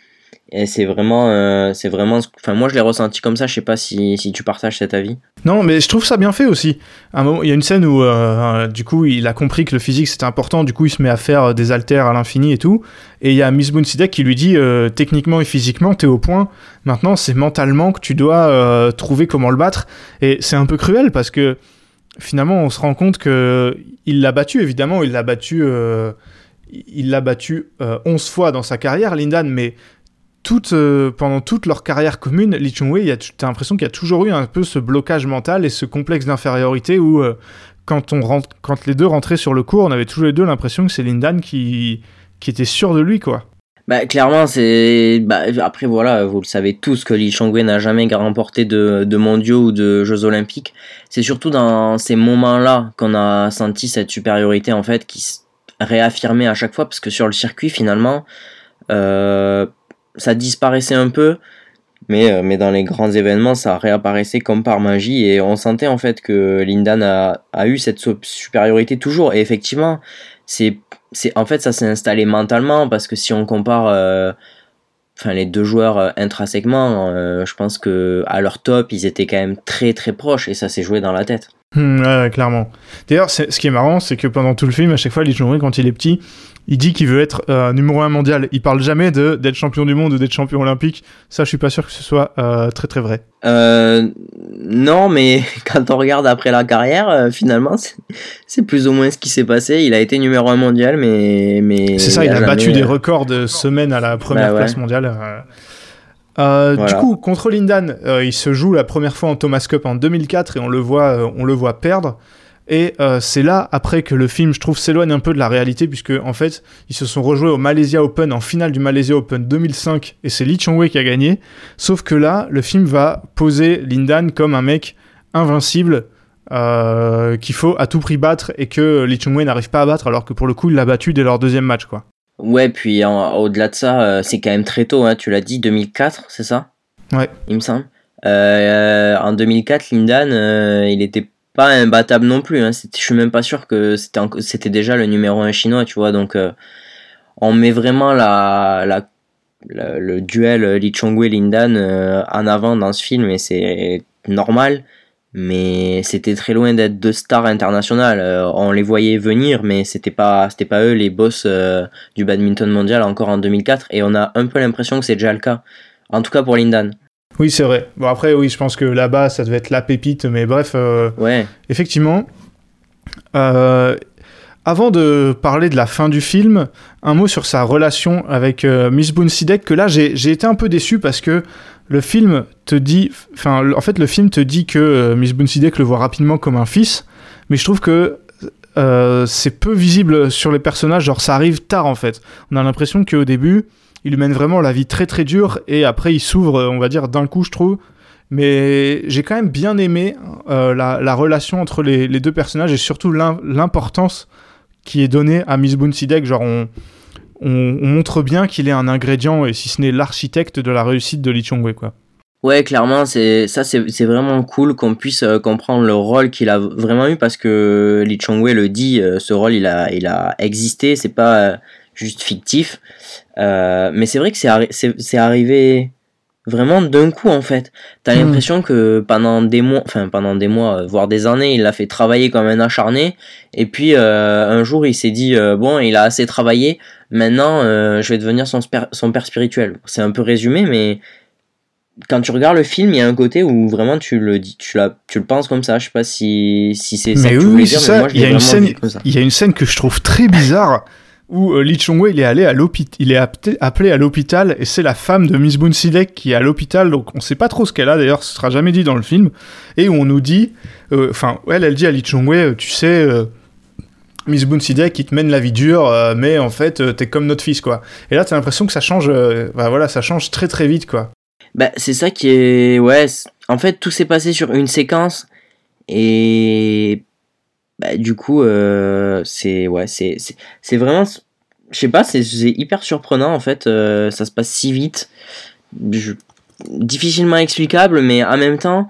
S3: Et c'est vraiment, euh, c'est vraiment, enfin moi je l'ai ressenti comme ça. Je sais pas si, si tu partages cet avis.
S1: Non, mais je trouve ça bien fait aussi. il y a une scène où, euh, du coup, il a compris que le physique c'était important. Du coup, il se met à faire des haltères à l'infini et tout. Et il y a Miss Boonsidek qui lui dit, euh, techniquement et physiquement, t'es au point. Maintenant, c'est mentalement que tu dois trouver comment le battre. Et c'est un peu cruel parce que finalement, on se rend compte que il l'a battu. Évidemment, il l'a battu. il l'a battu 11 fois dans sa carrière, Lindan, mais euh, pendant toute leur carrière commune, Lee Chung-wei, tu as l'impression qu'il y a toujours eu un peu ce blocage mental et ce complexe d'infériorité où, euh, quand, les deux rentraient sur le cours, on avait tous les deux l'impression que c'est Lindan qui, qui était sûr de lui, quoi.
S3: Bah, clairement. Bah, après, voilà, vous le savez tous que Lee Chong-wei n'a jamais remporté de, de mondiaux ou de Jeux olympiques. C'est surtout dans ces moments-là qu'on a senti cette supériorité, en fait, qui se réaffirmait à chaque fois, parce que sur le circuit, finalement, euh, ça disparaissait un peu, mais, euh, mais dans les grands événements, ça réapparaissait comme par magie et on sentait en fait que Lindan a, a eu cette supériorité toujours. Et effectivement, c'est, c'est en fait ça s'est installé mentalement parce que si on compare euh, enfin les deux joueurs euh, intrinsèquement, je pense que à leur top, ils étaient quand même très très proches et ça s'est joué dans la tête.
S1: Hmm, ouais, clairement. D'ailleurs, ce qui est marrant, c'est que pendant tout le film, à chaque fois, Lee Jong quand il est petit, il dit qu'il veut être euh, numéro un mondial. Il parle jamais de d'être champion du monde ou d'être champion olympique. Ça, je suis pas sûr que ce soit euh, très très vrai.
S3: Euh, non, mais <laughs> quand on regarde après la carrière, finalement, c'est plus ou moins ce qui s'est passé. Il a été numéro un mondial, mais mais.
S1: C'est ça, il, a, battu des records de semaines à la première bah place mondiale. Du coup, contre Lindan, il se joue la première fois en Thomas Cup en 2004 et on le voit, on le voit perdre. Et euh, c'est là, après, que le film, je trouve, s'éloigne un peu de la réalité, puisque, en fait, ils se sont rejoués au Malaysia Open, en finale du Malaysia Open 2005, et c'est Lee Chong-wei qui a gagné. Sauf que là, le film va poser Lindan comme un mec invincible, euh, qu'il faut à tout prix battre, et que Lee Chong-wei n'arrive pas à battre, alors que pour le coup, il l'a battu dès leur deuxième match, quoi.
S3: Ouais, puis au-delà de ça, euh, c'est quand même très tôt, hein, tu l'as dit, 2004, c'est ça?
S1: Ouais.
S3: Il me semble. en 2004, Lindan, il était pas imbattable non plus. Hein. Je suis même pas sûr que c'était déjà le numéro 1 chinois, tu vois. Donc, euh, on met vraiment la, la, le duel Li Chongwei-Lindan euh, en avant dans ce film et c'est normal. Mais c'était très loin d'être deux stars internationales. Euh, on les voyait venir, mais c'était pas, c'était pas eux les boss du badminton mondial encore en 2004. Et on a un peu l'impression que c'est déjà le cas. En tout cas pour Lindan.
S1: Oui, c'est vrai. Bon, après, oui, je pense que là-bas, ça devait être la pépite, mais bref. Euh,
S3: ouais.
S1: Effectivement. Euh, avant de parler de la fin du film, un mot sur sa relation avec euh, Miss Boonsidek, que là, j'ai été un peu déçu parce que le film te dit. Enfin, en fait, le film te dit que Miss Boonsidek le voit rapidement comme un fils, mais je trouve que c'est peu visible sur les personnages, genre ça arrive tard en fait. On a l'impression qu'au début, il mène vraiment la vie très très dure et après il s'ouvre, on va dire, d'un coup, je trouve. Mais j'ai quand même bien aimé euh, la, relation entre les, deux personnages et surtout l'importance qui est donnée à Miss Boonsidek. Genre, on, on, montre bien qu'il est un ingrédient et si ce n'est l'architecte de la réussite de Lee Chong-wei, quoi.
S3: Ouais, clairement, c'est ça, c'est vraiment cool qu'on puisse euh, comprendre le rôle qu'il a vraiment eu parce que Lee Chong-wei le dit, euh, ce rôle il a, il a existé, c'est pas juste fictif. Euh, mais c'est vrai que c'est arrivé vraiment d'un coup en fait. T'as hmm. l'impression que pendant des mois, enfin pendant des mois, euh, voire des années, il l'a fait travailler comme un acharné. Et puis euh, un jour, il s'est dit bon, il a assez travaillé. Maintenant, je vais devenir son, son père spirituel. C'est un peu résumé, mais quand tu regardes le film, il y a un côté où vraiment tu le dis, tu, la, tu le penses comme ça. Je sais pas si, si c'est
S1: ça que tu voulais dire, mais moi je il y a une scène, Il y a une scène que je trouve très bizarre où euh, Lee est allé à l'hôpital, il est appelé à l'hôpital et c'est la femme de Miss Boonsidek qui est à l'hôpital, donc on sait pas trop ce qu'elle a d'ailleurs, ce sera jamais dit dans le film, et où on nous dit, euh, enfin elle, elle dit à Lee Chong-wei, euh, tu sais, Miss Boonsidek qui te mène la vie dure, mais en fait t'es comme notre fils quoi. Et là t'as l'impression que ça change, bah voilà, ça change très très vite quoi.
S3: Bah c'est ça qui est, ouais, en fait tout s'est passé sur une séquence et bah, du coup, euh, c'est ouais, c'est vraiment, je sais pas, c'est hyper surprenant en fait. Euh, ça se passe si vite. Difficilement explicable, mais en même temps,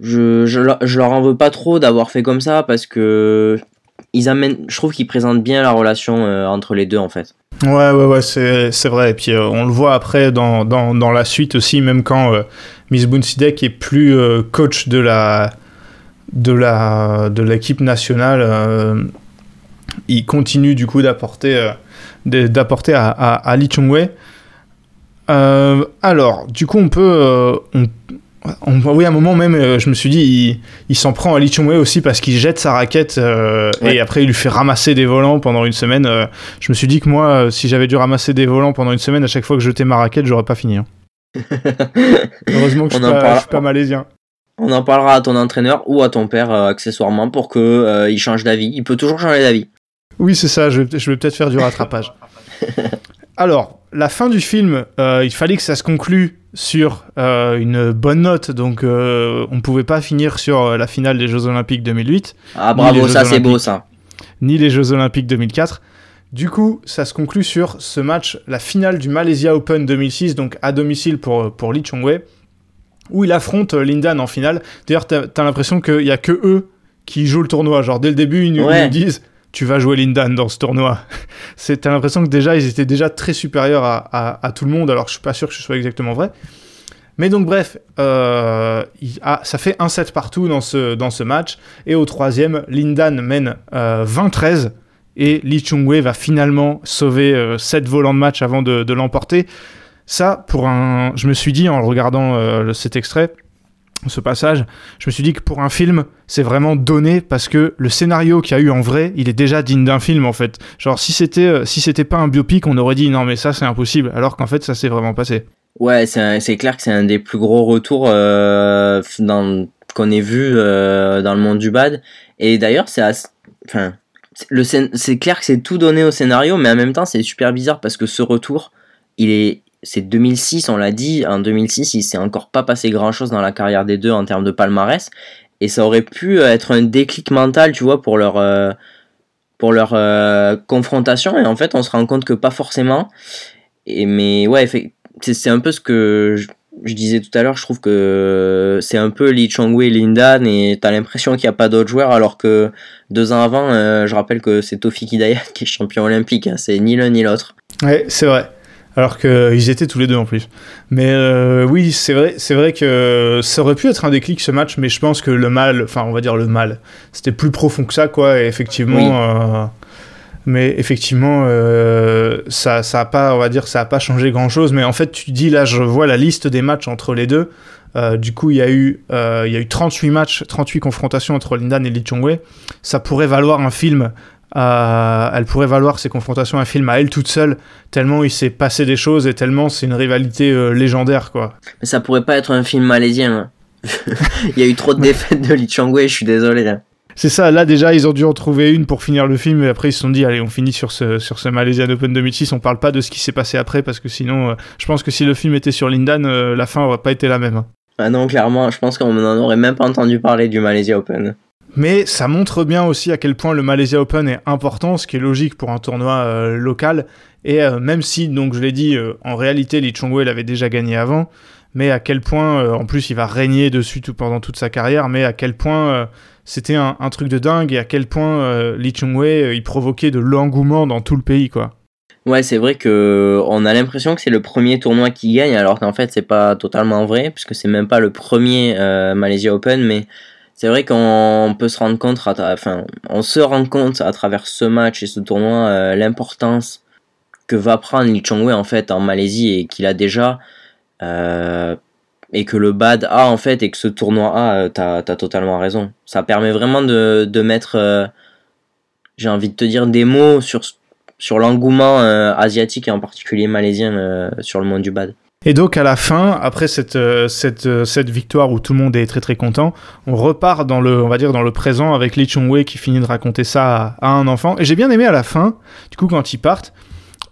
S3: je, je, je leur en veux pas trop d'avoir fait comme ça parce que ils amènent, je trouve qu'ils présentent bien la relation euh, entre les deux en fait.
S1: Ouais, ouais, ouais, c'est vrai. Et puis on le voit après dans, dans, dans la suite aussi, même quand euh, Miss Boonsidek est plus coach de la de la de l'équipe nationale, euh, il continue du coup d'apporter euh, d'apporter à, à, à Lee. Euh, alors, du coup, on peut on, on- oui, à un moment même, je me suis dit, il, il s'en prend à Lee Chung-wei aussi parce qu'il jette sa raquette
S3: Ouais.
S1: et après il lui fait ramasser des volants pendant une semaine. je me suis dit que moi, si j'avais dû ramasser des volants pendant une semaine, à chaque fois que je jetais ma raquette, j'aurais pas fini. hein. <laughs> Heureusement que je suis, pas, je suis pas malaisien.
S3: On en parlera à ton entraîneur ou à ton père euh, accessoirement pour que euh, il change d'avis. Il peut toujours changer d'avis.
S1: Oui, c'est ça, je, vais- je vais peut-être faire du rattrapage. <laughs> Alors, la fin du film, euh, il fallait que ça se conclue sur euh, une bonne note, donc euh, on pouvait pas finir sur la finale des Jeux Olympiques 2008.
S3: Ah
S1: Ni les
S3: bravo,
S1: Jeux
S3: ça c'est beau
S1: Olympiques.
S3: ça.
S1: ni les Jeux Olympiques 2004. Du coup, ça se conclut sur ce match, la finale du Malaysia Open 2006, donc à domicile pour, pour Lee Chong-wei, où il affronte euh, Lindan en finale. D'ailleurs, t'as as, l'impression qu'il n'y a que eux qui jouent le tournoi. Genre, dès le début, ils nous, ils
S3: Ouais.
S1: nous disent Tu vas jouer Lindan dans ce tournoi. <laughs> C'est- T'as l'impression que déjà, ils étaient déjà très supérieurs à, à- à tout le monde, alors je suis pas sûr que ce soit exactement vrai. Mais donc, bref, euh, il- ah, ça fait un set partout dans ce, dans ce match. Et au troisième, Lindan mène euh, 20-13 et Lee Chung-wei va finalement sauver euh, 7 volants de match avant de, de l'emporter. Ça, pour un... Je me suis dit en regardant euh, cet extrait, ce passage, je me suis dit que pour un film, c'est vraiment donné parce que le scénario qu'il y a eu en vrai, il est déjà digne d'un film en fait. Genre si c'était euh, si c'était pas un biopic, on aurait dit non mais ça c'est impossible, alors qu'en fait ça s'est vraiment passé.
S3: Ouais, c'est clair que c'est un des plus gros retours euh, qu'on ait vu dans le monde du bad. Et d'ailleurs, c'est enfin, le c'est clair que c'est tout donné au scénario, mais en même temps, c'est super bizarre parce que ce retour, il est c'est 2006, on l'a dit. En 2006, il s'est encore pas passé grand chose dans la carrière des deux en termes de palmarès. Et ça aurait pu être un déclic mental, tu vois, pour leur, euh, pour leur euh, confrontation. Et en fait, on se rend compte que pas forcément. Et, mais ouais, c'est un peu ce que je, disais tout à l'heure. Je trouve que c'est un peu Lee Chong-wei et Lindan. Et t'as l'impression qu'il n'y a pas d'autres joueurs. Alors que deux ans avant, euh, je rappelle que c'est Tofik Hidayat <laughs> qui est champion olympique. hein. C'est ni l'un ni l'autre.
S1: Ouais, c'est vrai. Alors qu'ils étaient tous les deux en plus. Mais euh, oui, c'est vrai, c'est vrai que ça aurait pu être un déclic ce match, mais je pense que le mal, enfin on va dire le mal, c'était plus profond que ça, quoi. Et effectivement,
S3: Oui.
S1: euh, mais effectivement, euh, ça, ça a pas, on va dire, ça a pas changé grand chose. Mais en fait, tu dis là, je vois la liste des matchs entre les deux. Euh, du coup, il y a eu, euh, il y a eu 38 matchs, 38 confrontations entre Lindan et Lee Chong-wei. Ça pourrait valoir un film. Euh, elle pourrait valoir ces confrontations un film à elle toute seule tellement il s'est passé des choses et tellement c'est une rivalité euh, légendaire quoi.
S3: Mais ça pourrait pas être un film malaisien. hein. <laughs> Il y a eu trop de défaites de Lee Chong-wei. Je suis désolé. hein.
S1: C'est ça, là déjà ils ont dû en trouver une pour finir le film et après ils se sont dit allez on finit sur ce, sur ce Malaysian Open 2006, on parle pas de ce qui s'est passé après parce que sinon euh, je pense que si le film était sur Lindan, la fin aurait pas été la même. hein.
S3: Ah non, clairement, je pense qu'on n'en aurait même pas entendu parler du Malaysia Open.
S1: Mais ça montre bien aussi à quel point le Malaysia Open est important, ce qui est logique pour un tournoi euh, local. Et euh, même si, donc je l'ai dit, euh, en réalité, Lee Chong-wei l'avait déjà gagné avant, mais à quel point, en plus, il va régner dessus tout pendant toute sa carrière, mais à quel point c'était un, truc de dingue et à quel point Lee Chong-wei, il provoquait de l'engouement dans tout le pays, quoi.
S3: Ouais, c'est vrai que on a l'impression que c'est le premier tournoi qui gagne, alors qu'en fait c'est pas totalement vrai, puisque c'est même pas le premier Malaysia Open, mais c'est vrai qu'on peut se rendre compte, enfin, on se rend compte à travers ce match et ce tournoi euh, l'importance que va prendre Lee Chong-wei en fait en Malaisie et qu'il a déjà, euh, et que le BAD a en fait et que ce tournoi a, euh, t'as as totalement raison. Ça permet vraiment de, de mettre, j'ai envie de te dire, des mots sur sur l'engouement asiatique et en particulier malaisien sur le monde du bad.
S1: Et donc à la fin, après cette, euh, cette, euh, cette victoire où tout le monde est très très content, on repart dans le, on va dire dans le présent avec Lee Chung-wei qui finit de raconter ça à, un enfant. Et j'ai bien aimé à la fin, du coup quand ils partent,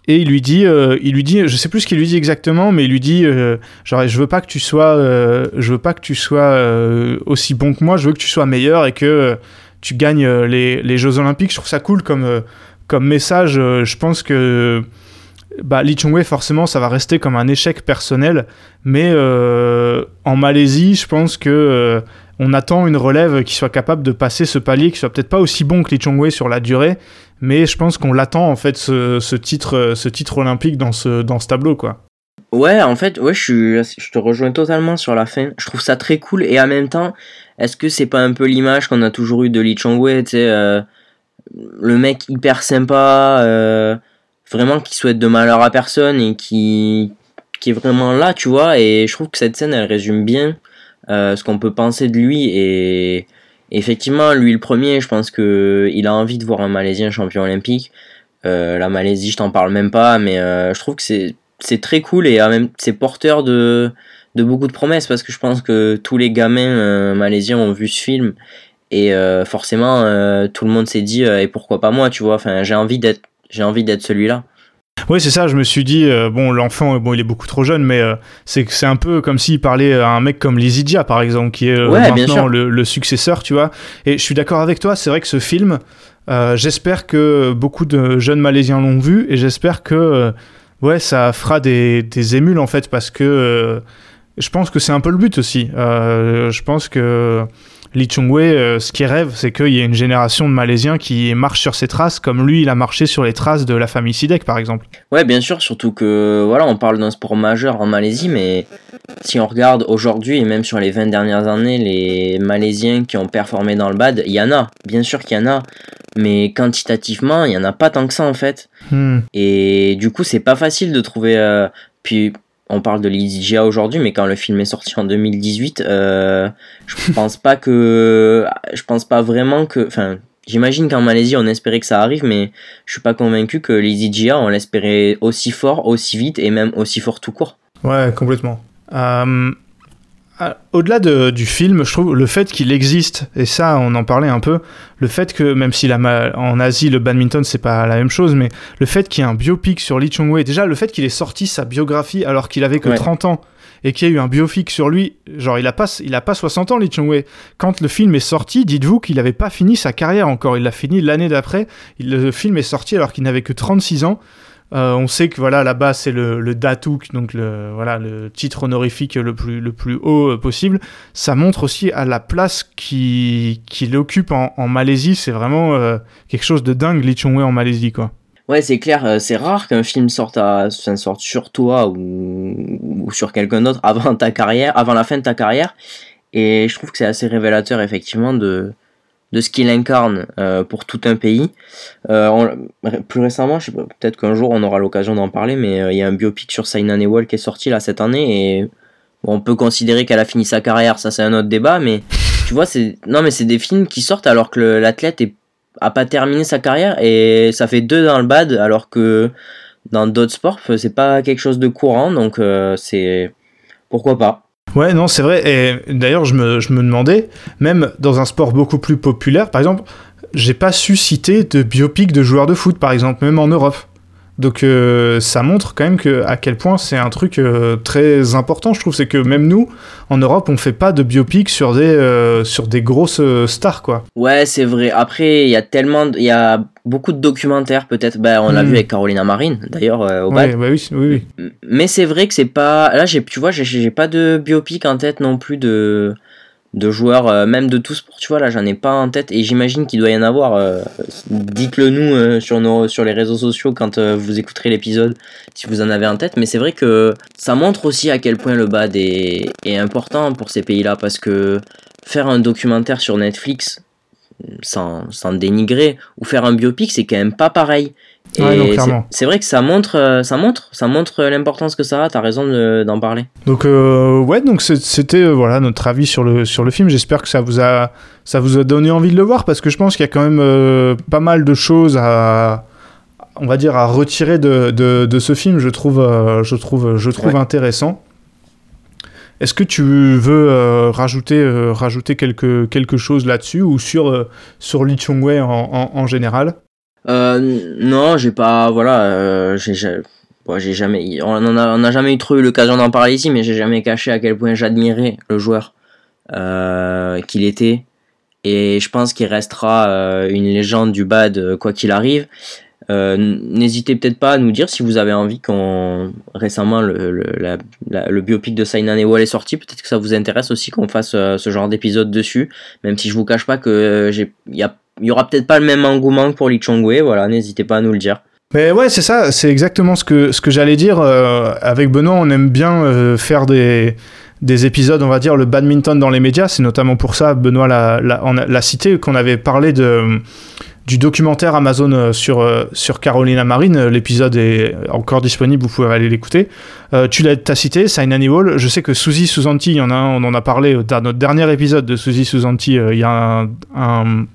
S1: et il lui dit, euh, il lui dit, je sais plus ce qu'il lui dit exactement, mais il lui dit, euh, je veux pas que tu sois, je veux pas que tu sois aussi bon que moi, je veux que tu sois meilleur et que tu gagnes les, les Jeux Olympiques. Je trouve ça cool comme, comme message. je pense que bah, Lee Chung-wei, forcément, ça va rester comme un échec personnel. Mais en Malaisie, je pense que on attend une relève qui soit capable de passer ce palier, qui soit peut-être pas aussi bon que Lee Chong-wei sur la durée, mais je pense qu'on l'attend en fait ce, titre, ce titre olympique dans ce, dans ce tableau quoi.
S3: Ouais, en fait, ouais, je, je te rejoins totalement sur la fin. Je trouve ça très cool et en même temps, est-ce que c'est pas un peu l'image qu'on a toujours eu de Lee Chong-wei, euh, le mec hyper sympa, euh, vraiment qui souhaite de malheur à personne et qui, qui est vraiment là, tu vois, et je trouve que cette scène, elle résume bien euh, ce qu'on peut penser de lui. Et effectivement lui le premier je pense que il a envie de voir un Malaisien champion olympique. Euh, la Malaisie je t'en parle même pas mais euh, je trouve que c'est c'est très cool et même c'est porteur de de beaucoup de promesses parce que je pense que tous les gamins malaisiens ont vu ce film. Et forcément tout le monde s'est dit et pourquoi pas moi tu vois. Enfin j'ai envie d'être j'ai envie d'être celui-là
S1: oui, c'est ça. Je me suis dit, euh, bon, l'enfant, bon, il est beaucoup trop jeune, mais euh, c'est c'est un peu comme s'il parlait à un mec comme Lizidia, par exemple, qui est euh, maintenant le, successeur, tu vois. Et je suis d'accord avec toi. C'est vrai que ce film, j'espère que beaucoup de jeunes Malaisiens l'ont vu, et j'espère que, ouais, ça fera des, des émules en fait, parce que je pense que c'est un peu le but aussi. je pense que Lee Chung-wei, euh, ce qu'il rêve, c'est qu'il y ait une génération de Malaisiens qui marche sur ses traces, comme lui, il a marché sur les traces de la famille Sidek, par exemple.
S3: Ouais, bien sûr, surtout que, voilà, on parle d'un sport majeur en Malaisie, mais si on regarde aujourd'hui, et même sur les 20 dernières années, les Malaisiens qui ont performé dans le bad, il y en a, bien sûr qu'il y en a, mais quantitativement, il y en a pas tant que ça, en fait. Hmm. Et du coup, c'est pas facile de trouver... Euh, puis on parle de l'IDGA aujourd'hui, mais quand le film est sorti en 2018, euh, je <laughs> pense pas que, je pense pas vraiment que, enfin, j'imagine qu'en Malaisie on espérait que ça arrive, mais je suis pas convaincu que l'IDGA on l'espérait aussi fort, aussi vite et même aussi fort tout court.
S1: Ouais, complètement. Euh, ah, au-delà du film, je trouve le fait qu'il existe, et ça on en parlait un peu, le fait que même si la, en Asie le badminton c'est pas la même chose, mais le fait qu'il y ait un biopic sur Lee Chung-wei, déjà le fait qu'il ait sorti sa biographie alors qu'il avait que 30 ans et qu'il y a eu un biopic sur lui, genre il a pas, il a pas 60 ans Lee Chung-wei. Quand le film est sorti, dites-vous qu'il avait pas fini sa carrière encore, il l'a fini l'année d'après. Le film est sorti alors qu'il n'avait que 36 ans. Euh, on sait que voilà là-bas c'est le, Datuk, donc le voilà le titre honorifique le plus le plus haut euh, possible. Ça montre aussi à la place qu'il occupe en, Malaisie. C'est vraiment euh, quelque chose de dingue, Lee Chung Wei en Malaisie quoi.
S3: Ouais, c'est clair, c'est rare qu'un film sorte, à, sorte sur toi ou, ou sur quelqu'un d'autre avant avant la fin de ta carrière. Et je trouve que c'est assez révélateur effectivement de, de ce qu'il incarne euh, pour tout un pays. Euh, plus récemment, je sais peut-être qu'un jour on aura l'occasion d'en parler, mais euh, il y a un biopic sur Sainan Ewell qui est sorti là cette année et on peut considérer qu'elle a fini sa carrière, ça c'est un autre débat, mais tu vois, c'est non mais c'est des films qui sortent alors que l'athlète a pas terminé sa carrière et ça fait deux dans le bad alors que dans d'autres sports c'est pas quelque chose de courant donc c'est pourquoi pas.
S1: Ouais, non, c'est vrai. Et d'ailleurs, je me, je me demandais, même dans un sport beaucoup plus populaire, par exemple, j'ai pas su citer de biopic de joueurs de foot, par exemple, même en Europe. Donc euh, ça montre quand même que à quel point c'est un truc euh, très important, je trouve, c'est que même nous, en Europe, on fait pas de biopic sur des euh, sur des grosses stars, quoi.
S3: Ouais, c'est vrai. Après, il y a tellement, il y a beaucoup de documentaires, peut-être. Ben, on l'a hmm. vu avec Carolina Marine, d'ailleurs, au
S1: bal. Ouais, bah oui, oui,
S3: oui. Mais c'est vrai que c'est pas. Là, tu vois, j'ai pas de biopic en tête non plus de de joueurs, euh, même de tous sport, tu vois, là j'en ai pas en tête et j'imagine qu'il doit y en avoir. Euh, dites-le nous euh, sur, les réseaux sociaux quand vous écouterez l'épisode, si vous en avez en tête. Mais c'est vrai que ça montre aussi à quel point le BAD est, est important pour ces pays-là parce que faire un documentaire sur Netflix, sans, sans dénigrer, ou faire un biopic, c'est quand même pas pareil c'est vrai que ça montre, euh, ça montre, ça montre l'importance que ça a. T'as raison d'en parler.
S1: Donc euh, ouais, donc c'était euh, voilà notre avis sur le sur le film. J'espère que ça vous a ça vous a donné envie de le voir parce que je pense qu'il y a quand même pas mal de choses à on va dire à retirer de, de, ce film. Je trouve je trouve je trouve intéressant. Est-ce que tu veux rajouter, rajouter quelque, quelque chose là-dessus ou sur, sur Lee Chung-wei en, en, général?
S3: Euh, non, j'ai pas, voilà, euh, j'ai, j'ai jamais, on n'a jamais eu trop eu l'occasion d'en parler ici, mais j'ai jamais caché à quel point j'admirais le joueur euh, qu'il était, et je pense qu'il restera une légende du bad quoi qu'il arrive. Euh, N'hésitez peut-être pas à nous dire si vous avez envie qu'on récemment le, le, le biopic de Sainan Ewell est sorti. Peut-être que ça vous intéresse aussi qu'on fasse euh, ce genre d'épisode dessus. Même si je vous cache pas que euh, j'ai, il y, a- il y aura peut-être pas le même engouement que pour Lee Chong-wei. Voilà, n'hésitez pas à nous le dire.
S1: Mais ouais, c'est ça, c'est exactement ce que, ce que j'allais dire. euh, avec Benoît, on aime bien euh, faire des, des épisodes, on va dire, le badminton dans les médias. C'est notamment pour ça, Benoît l'a, cité, qu'on avait parlé de, du documentaire Amazon euh, sur, sur Carolina Marine. L'épisode est encore disponible, vous pouvez aller l'écouter. Tu l'as cité, Sign Hall. Je sais que Suzy Susanti, il y en a on en a parlé dans notre dernier épisode de Suzy Susanti. Il y a un,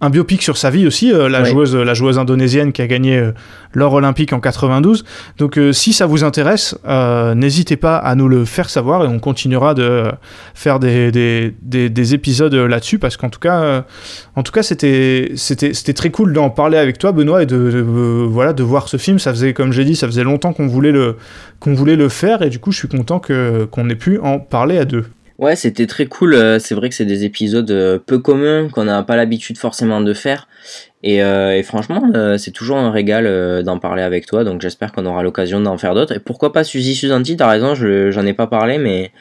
S1: un biopic sur sa vie aussi, euh, la, joueuse, la joueuse indonésienne qui a gagné euh, l'or olympique en 92. Donc euh, si ça vous intéresse, n'hésitez pas à nous le faire savoir et on continuera de faire des, des, des, des épisodes là-dessus parce qu'en tout cas, en tout cas c'était c'était c'était très cool d'en parler avec toi Benoît et de, de, voilà de voir ce film. Ça faisait comme j'ai dit, ça faisait longtemps qu'on voulait le qu'on voulait le faire et du coup je suis content que qu'on ait pu en parler à deux.
S3: Ouais, c'était très cool. euh, C'est vrai que c'est des épisodes euh, peu communs qu'on n'a pas l'habitude forcément de faire. Et, euh, et franchement, euh, c'est toujours un régal euh, d'en parler avec toi. Donc j'espère qu'on aura l'occasion d'en faire d'autres. Et pourquoi pas Suzy Susanti T'as raison, je j'en ai pas parlé, mais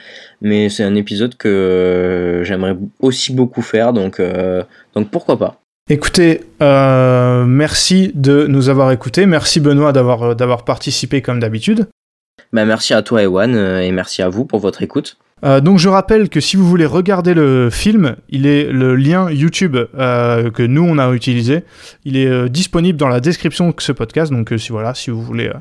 S3: mais c'est un épisode que j'aimerais aussi beaucoup faire. Donc donc pourquoi pas
S1: Écoutez, merci de nous avoir écoutés. Merci Benoît d'avoir d'avoir participé comme d'habitude.
S3: Bah merci à toi Ewan et merci à vous pour votre écoute.
S1: Euh, donc je rappelle que si vous voulez regarder le film, il est le lien YouTube euh, que nous on a utilisé. Il est euh, disponible dans la description de ce podcast. Donc euh, si voilà, si vous voulez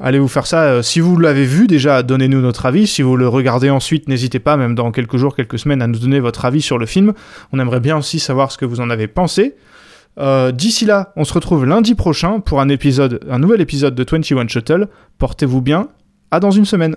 S1: aller vous faire ça, si vous l'avez vu déjà, donnez-nous notre avis. Si vous le regardez ensuite, n'hésitez pas, même dans quelques jours, quelques semaines, à nous donner votre avis sur le film. On aimerait bien aussi savoir ce que vous en avez pensé. D'ici là, on se retrouve lundi prochain pour un un nouvel épisode de 21 Shuttle. Portez-vous bien. À dans une semaine.